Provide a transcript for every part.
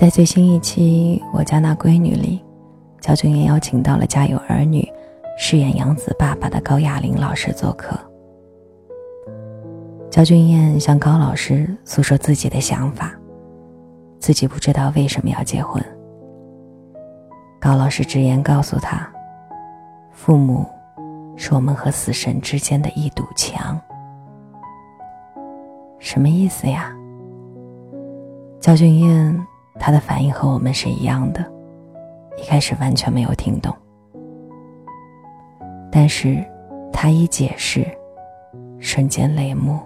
在最新一期《我家那闺女》里，焦俊艳邀请到了《家有儿女》饰演杨子爸爸的高亚麟老师做客。焦俊艳向高老师诉说自己的想法，自己不知道为什么要结婚。高老师直言告诉他：“父母是我们和死神之间的一堵墙。”什么意思呀？焦俊艳。他的反应和我们是一样的，一开始完全没有听懂。但是，他一解释，瞬间泪目。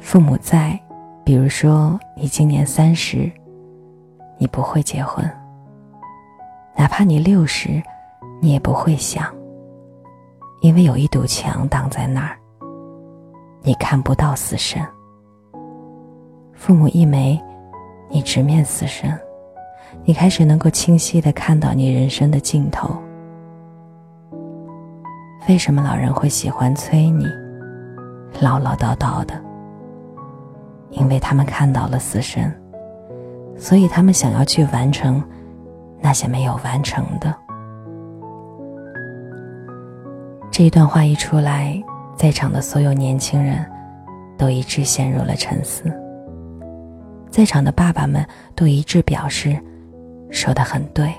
父母在，比如说你今年三十，你不会结婚；哪怕你六十，你也不会想，因为有一堵墙挡在那儿，你看不到死神。父母一没。你直面死神，你开始能够清晰的看到你人生的尽头。为什么老人会喜欢催你，唠唠叨叨的？因为他们看到了死神，所以他们想要去完成那些没有完成的。这一段话一出来，在场的所有年轻人都一致陷入了沉思。在场的爸爸们都一致表示，说的很对。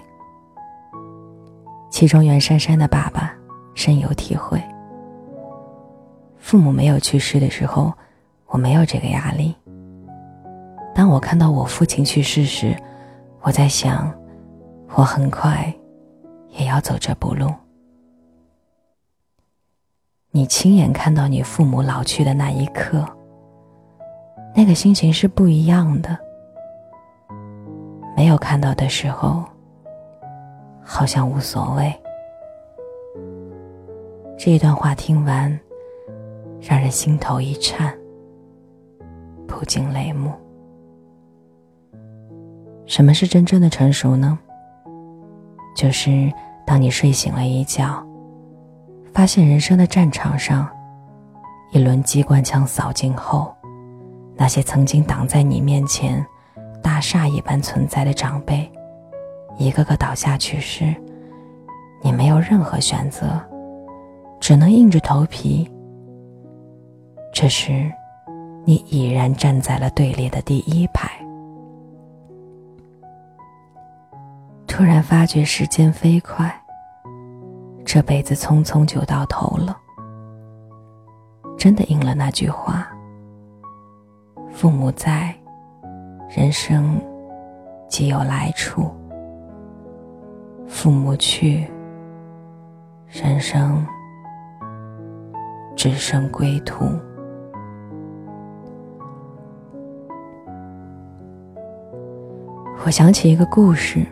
其中袁姗姗的爸爸深有体会。父母没有去世的时候，我没有这个压力。当我看到我父亲去世时，我在想，我很快也要走这步路。你亲眼看到你父母老去的那一刻。那个心情是不一样的。没有看到的时候，好像无所谓。这一段话听完，让人心头一颤，不禁泪目。什么是真正的成熟呢？就是当你睡醒了一觉，发现人生的战场上，一轮机关枪扫尽后。那些曾经挡在你面前、大厦一般存在的长辈，一个个倒下去时，你没有任何选择，只能硬着头皮。这时，你已然站在了队列的第一排。突然发觉时间飞快，这辈子匆匆就到头了。真的应了那句话。父母在，人生即有来处；父母去，人生只剩归途。我想起一个故事：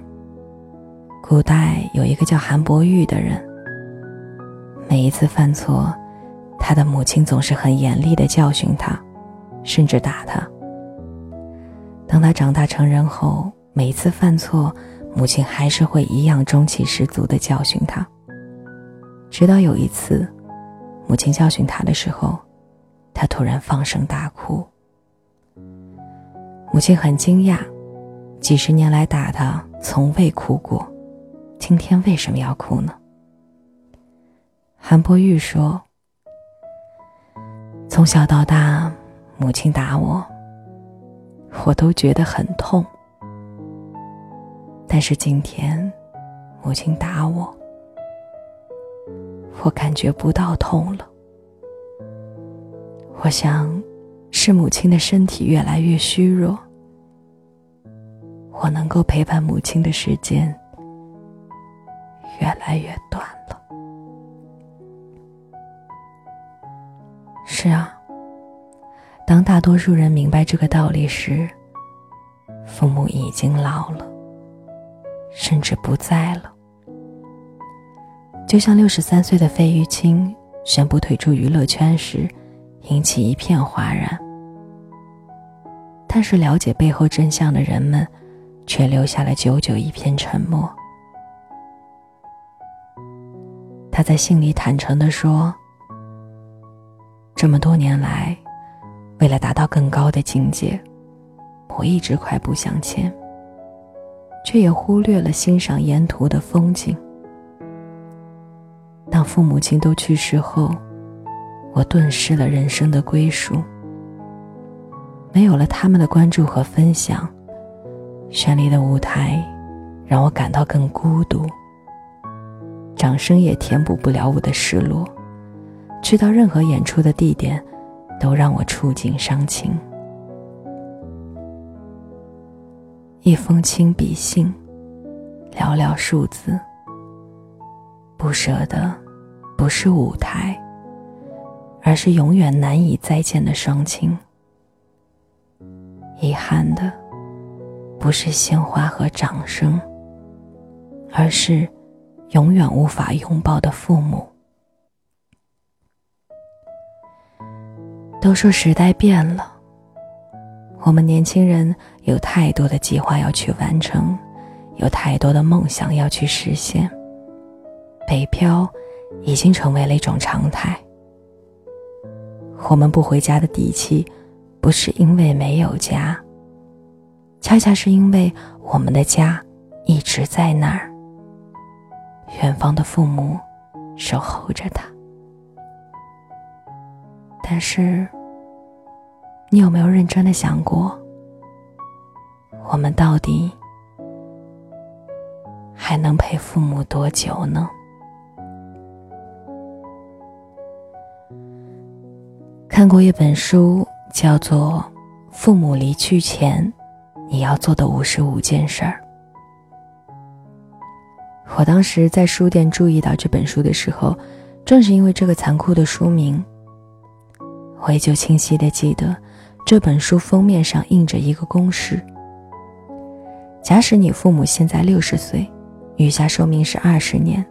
古代有一个叫韩伯玉的人，每一次犯错，他的母亲总是很严厉的教训他。甚至打他。当他长大成人后，每次犯错，母亲还是会一样中气十足的教训他。直到有一次，母亲教训他的时候，他突然放声大哭。母亲很惊讶，几十年来打他从未哭过，今天为什么要哭呢？韩伯玉说：“从小到大。”母亲打我，我都觉得很痛。但是今天，母亲打我，我感觉不到痛了。我想，是母亲的身体越来越虚弱，我能够陪伴母亲的时间越来越短了。是啊。当大多数人明白这个道理时，父母已经老了，甚至不在了。就像六十三岁的费玉清宣布退出娱乐圈时，引起一片哗然。但是了解背后真相的人们，却留下了久久一片沉默。他在信里坦诚地说：“这么多年来。”为了达到更高的境界，我一直快步向前，却也忽略了欣赏沿途的风景。当父母亲都去世后，我顿失了人生的归属。没有了他们的关注和分享，绚丽的舞台让我感到更孤独。掌声也填补不了我的失落。去到任何演出的地点，都让我触景伤情。一封亲笔信，寥寥数字。不舍的，不是舞台，而是永远难以再见的双亲。遗憾的，不是鲜花和掌声，而是永远无法拥抱的父母。都说时代变了，我们年轻人有太多的计划要去完成，有太多的梦想要去实现。北漂已经成为了一种常态。我们不回家的底气，不是因为没有家，恰恰是因为我们的家一直在那儿，远方的父母守候着他。但是，你有没有认真的想过，我们到底还能陪父母多久呢？看过一本书，叫做《父母离去前你要做的五十五件事儿》。我当时在书店注意到这本书的时候，正是因为这个残酷的书名。我依旧清晰的记得，这本书封面上印着一个公式：假使你父母现在六十岁，余下寿命是二十年，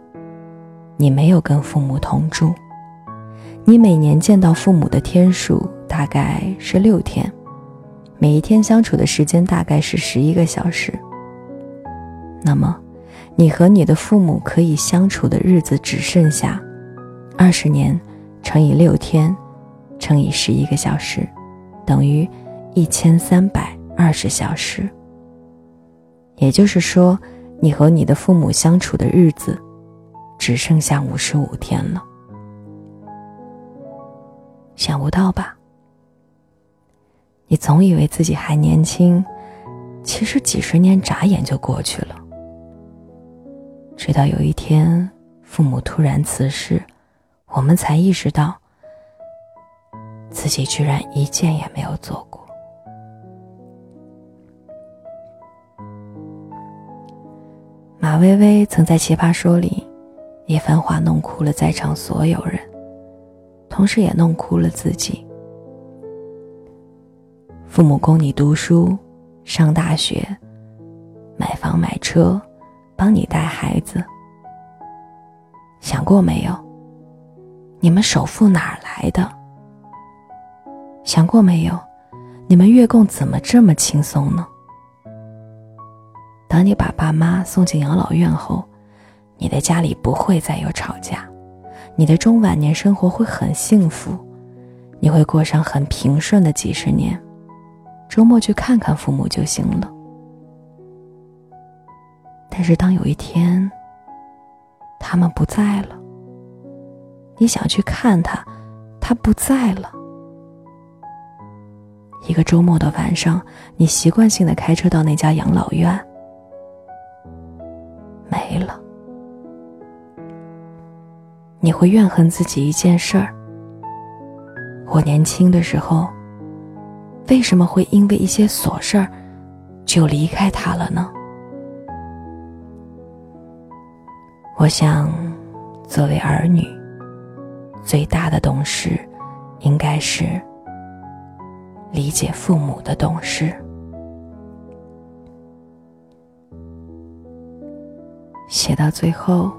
你没有跟父母同住，你每年见到父母的天数大概是六天，每一天相处的时间大概是十一个小时。那么，你和你的父母可以相处的日子只剩下二十年乘以六天。乘以十一个小时，等于一千三百二十小时。也就是说，你和你的父母相处的日子，只剩下五十五天了。想不到吧？你总以为自己还年轻，其实几十年眨眼就过去了。直到有一天，父母突然辞世，我们才意识到。自己居然一件也没有做过。马薇薇曾在《奇葩说》里一番话弄哭了在场所有人，同时也弄哭了自己。父母供你读书、上大学、买房买车，帮你带孩子，想过没有？你们首付哪儿来的？想过没有，你们月供怎么这么轻松呢？当你把爸妈送进养老院后，你的家里不会再有吵架，你的中晚年生活会很幸福，你会过上很平顺的几十年，周末去看看父母就行了。但是当有一天，他们不在了，你想去看他，他不在了。一个周末的晚上，你习惯性的开车到那家养老院，没了。你会怨恨自己一件事儿：我年轻的时候，为什么会因为一些琐事儿就离开他了呢？我想，作为儿女，最大的懂事，应该是。理解父母的懂事，写到最后，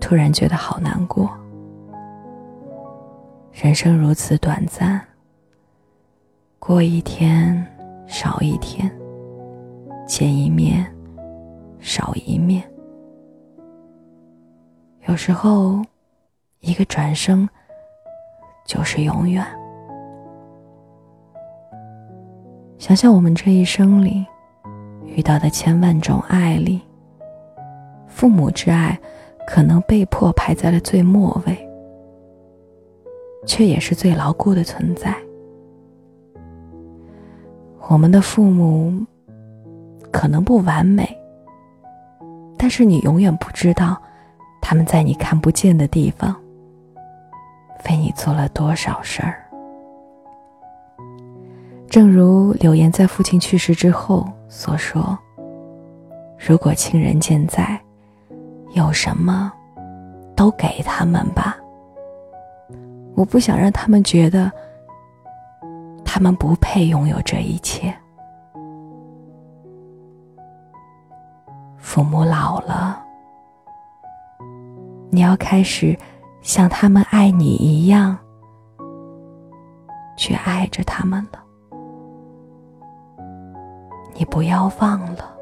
突然觉得好难过。人生如此短暂，过一天少一天，见一面少一面，有时候一个转身就是永远。想想我们这一生里遇到的千万种爱里，父母之爱可能被迫排在了最末位，却也是最牢固的存在。我们的父母可能不完美，但是你永远不知道他们在你看不见的地方为你做了多少事儿。正如柳岩在父亲去世之后所说：“如果亲人健在，有什么都给他们吧。我不想让他们觉得他们不配拥有这一切。父母老了，你要开始像他们爱你一样去爱着他们了。”你不要忘了，